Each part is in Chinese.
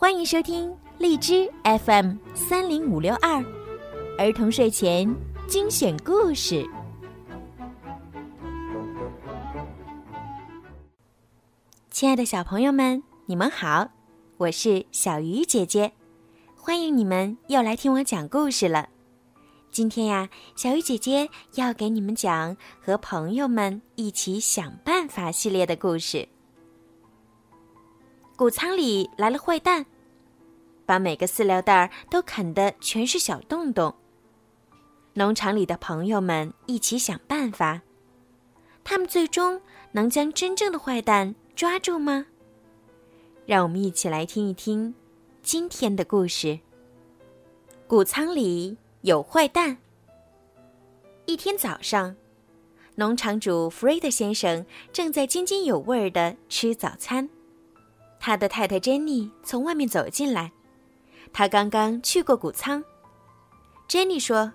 欢迎收听荔枝 FM 三零五六二儿童睡前精选故事。亲爱的小朋友们，你们好，我是小鱼姐姐，欢迎你们又来听我讲故事了。今天呀，小鱼姐姐要给你们讲和朋友们一起想办法系列的故事。谷仓里来了坏蛋，把每个饲料袋都啃得全是小洞洞。农场里的朋友们一起想办法，他们最终能将真正的坏蛋抓住吗？让我们一起来听一听今天的故事。谷仓里有坏蛋。一天早上，农场主弗瑞德先生正在津津有味儿地吃早餐。他的太太珍妮从外面走进来，他刚刚去过谷仓。珍妮说：“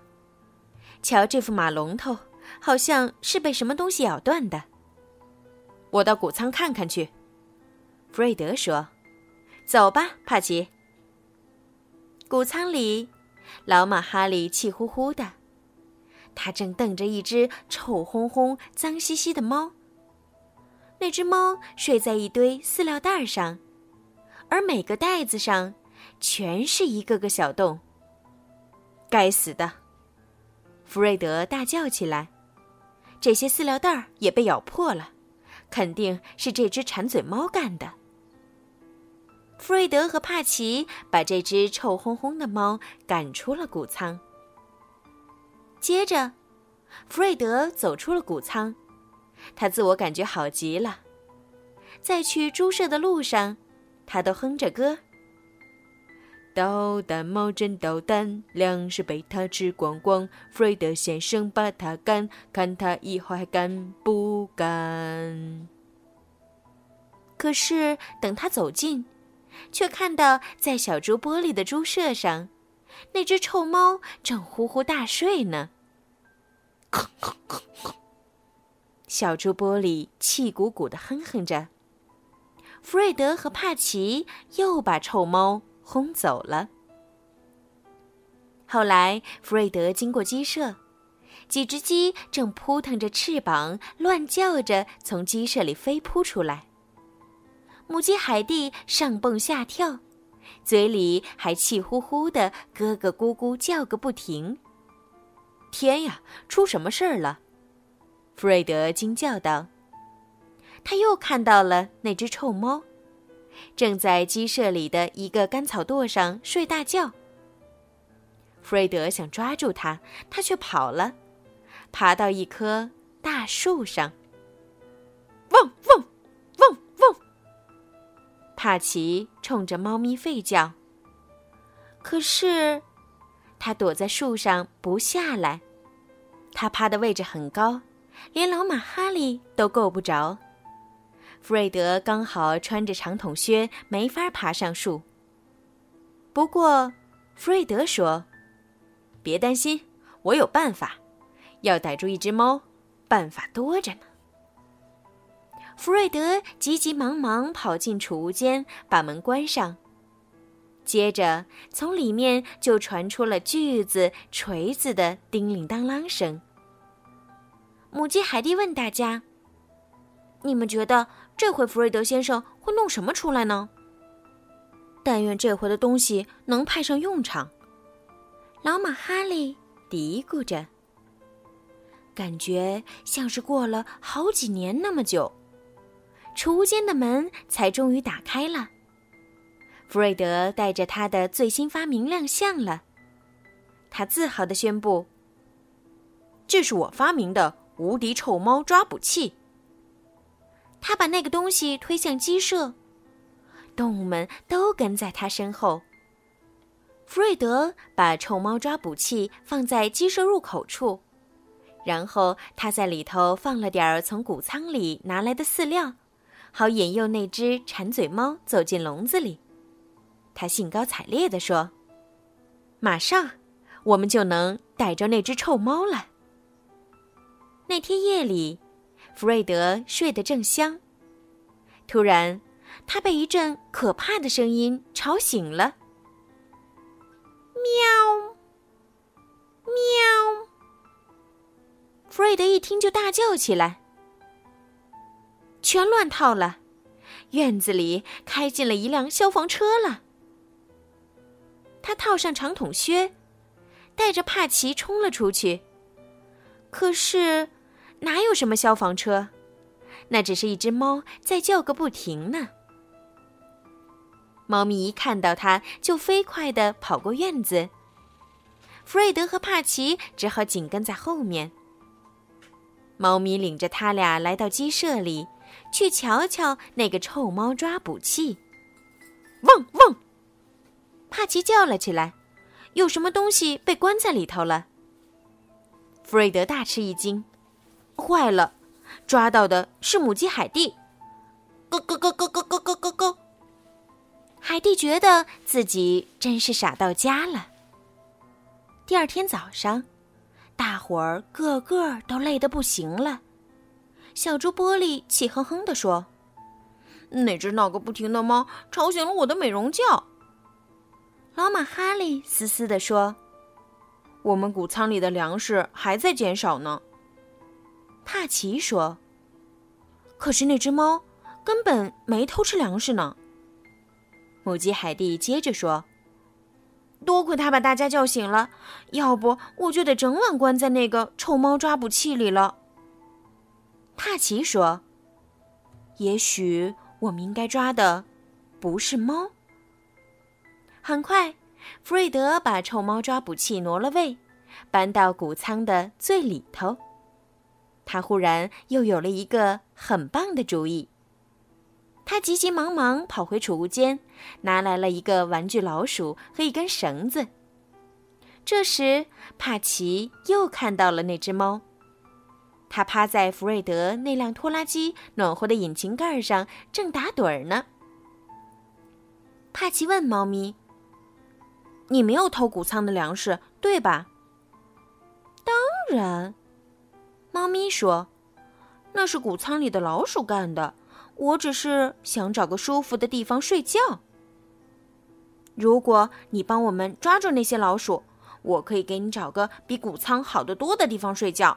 瞧这副马龙头，好像是被什么东西咬断的。”我到谷仓看看去。弗瑞德说：“走吧，帕奇。”谷仓里，老马哈利气呼呼的，他正瞪着一只臭烘烘、脏兮兮的猫。那只猫睡在一堆饲料袋上，而每个袋子上全是一个个小洞。该死的！弗瑞德大叫起来：“这些饲料袋也被咬破了，肯定是这只馋嘴猫干的。”弗瑞德和帕奇把这只臭烘烘的猫赶出了谷仓。接着，弗瑞德走出了谷仓。他自我感觉好极了，在去猪舍的路上，他都哼着歌：“捣蛋猫真捣蛋，粮食被他吃光光。弗瑞德先生把他赶，看他以后还敢不敢？”可是等他走近，却看到在小猪玻璃的猪舍上，那只臭猫正呼呼大睡呢。小猪玻璃气鼓鼓的哼哼着。弗瑞德和帕奇又把臭猫轰走了。后来，弗瑞德经过鸡舍，几只鸡正扑腾着翅膀，乱叫着从鸡舍里飞扑出来。母鸡海蒂上蹦下跳，嘴里还气呼呼的咯咯咕咕叫个不停。天呀，出什么事儿了？弗瑞德惊叫道：“他又看到了那只臭猫，正在鸡舍里的一个干草垛上睡大觉。”弗瑞德想抓住它，它却跑了，爬到一棵大树上。汪汪汪汪！帕奇冲着猫咪吠叫。可是，它躲在树上不下来，它趴的位置很高。连老马哈利都够不着，弗瑞德刚好穿着长筒靴，没法爬上树。不过，弗瑞德说：“别担心，我有办法。要逮住一只猫，办法多着呢。”弗瑞德急急忙忙跑进储物间，把门关上。接着，从里面就传出了锯子、锤子的叮铃当啷声。母鸡海蒂问大家：“你们觉得这回弗瑞德先生会弄什么出来呢？”但愿这回的东西能派上用场。老马哈利嘀咕着，感觉像是过了好几年那么久，储物间的门才终于打开了。弗瑞德带着他的最新发明亮相了，他自豪地宣布：“这是我发明的。”无敌臭猫抓捕器。他把那个东西推向鸡舍，动物们都跟在他身后。弗瑞德把臭猫抓捕器放在鸡舍入口处，然后他在里头放了点儿从谷仓里拿来的饲料，好引诱那只馋嘴猫走进笼子里。他兴高采烈地说：“马上，我们就能逮着那只臭猫了。”那天夜里，弗瑞德睡得正香。突然，他被一阵可怕的声音吵醒了。喵，喵！弗瑞德一听就大叫起来，全乱套了。院子里开进了一辆消防车了。他套上长筒靴，带着帕奇冲了出去。可是，哪有什么消防车？那只是一只猫在叫个不停呢。猫咪一看到它，就飞快地跑过院子。弗瑞德和帕奇只好紧跟在后面。猫咪领着他俩来到鸡舍里，去瞧瞧那个臭猫抓捕器。汪汪！帕奇叫了起来：“有什么东西被关在里头了？”弗瑞德大吃一惊：“坏了，抓到的是母鸡海蒂！”咯咯咯咯咯咯咯咯咯。海蒂觉得自己真是傻到家了。第二天早上，大伙儿个个都累得不行了。小猪玻璃气哼哼地说：“那只闹个不停的猫吵醒了我的美容觉。”老马哈利嘶嘶地说：“我们谷仓里的粮食还在减少呢。”帕奇说：“可是那只猫根本没偷吃粮食呢。”母鸡海蒂接着说：“多亏他把大家叫醒了，要不我就得整晚关在那个臭猫抓捕器里了。”帕奇说：“也许我们应该抓的不是猫。”很快，弗瑞德把臭猫抓捕器挪了位，搬到谷仓的最里头。他忽然又有了一个很棒的主意。他急急忙忙跑回储物间，拿来了一个玩具老鼠和一根绳子。这时，帕奇又看到了那只猫。它趴在弗瑞德那辆拖拉机暖和的引擎盖上，正打盹儿呢。帕奇问猫咪：“你没有偷谷仓的粮食，对吧？”“当然。”猫咪说，“那是谷仓里的老鼠干的。”我只是想找个舒服的地方睡觉。如果你帮我们抓住那些老鼠，我可以给你找个比谷仓好得多的地方睡觉。”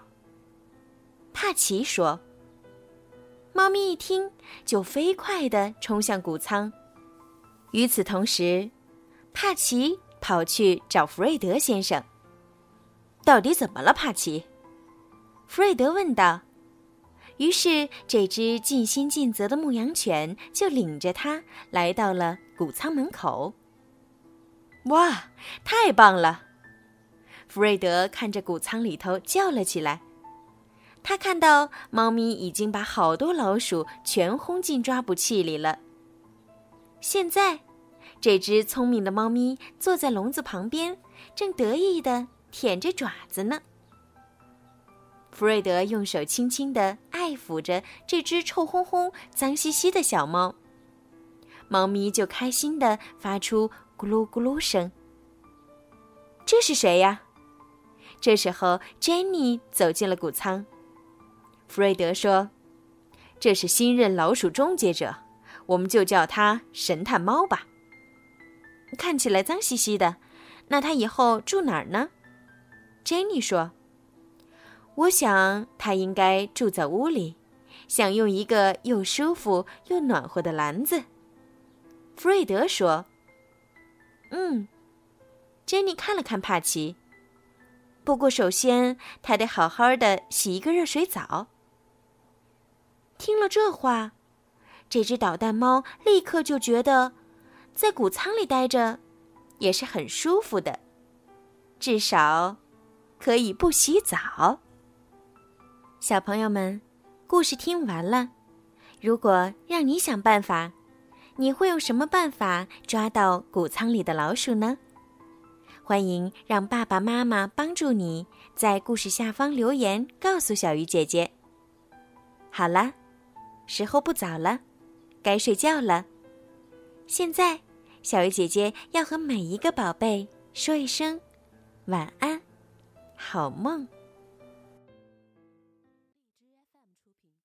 帕奇说。猫咪一听，就飞快地冲向谷仓。与此同时，帕奇跑去找弗瑞德先生。“到底怎么了，帕奇？”弗瑞德问道。于是，这只尽心尽责的牧羊犬就领着他来到了谷仓门口。哇，太棒了！弗瑞德看着谷仓里头叫了起来。他看到猫咪已经把好多老鼠全轰进抓捕器里了。现在，这只聪明的猫咪坐在笼子旁边，正得意地舔着爪子呢。弗瑞德用手轻轻地爱抚着这只臭烘烘、脏兮兮的小猫，猫咪就开心地发出咕噜咕噜声。这是谁呀？这时候，珍妮走进了谷仓。弗瑞德说：“这是新任老鼠终结者，我们就叫他神探猫吧。看起来脏兮兮的，那他以后住哪儿呢？”珍妮说。我想他应该住在屋里，享用一个又舒服又暖和的篮子。弗瑞德说：“嗯。”珍妮看了看帕奇。不过，首先他得好好的洗一个热水澡。听了这话，这只捣蛋猫立刻就觉得，在谷仓里待着也是很舒服的，至少可以不洗澡。小朋友们，故事听完了。如果让你想办法，你会用什么办法抓到谷仓里的老鼠呢？欢迎让爸爸妈妈帮助你，在故事下方留言告诉小鱼姐姐。好了，时候不早了，该睡觉了。现在，小鱼姐姐要和每一个宝贝说一声晚安，好梦。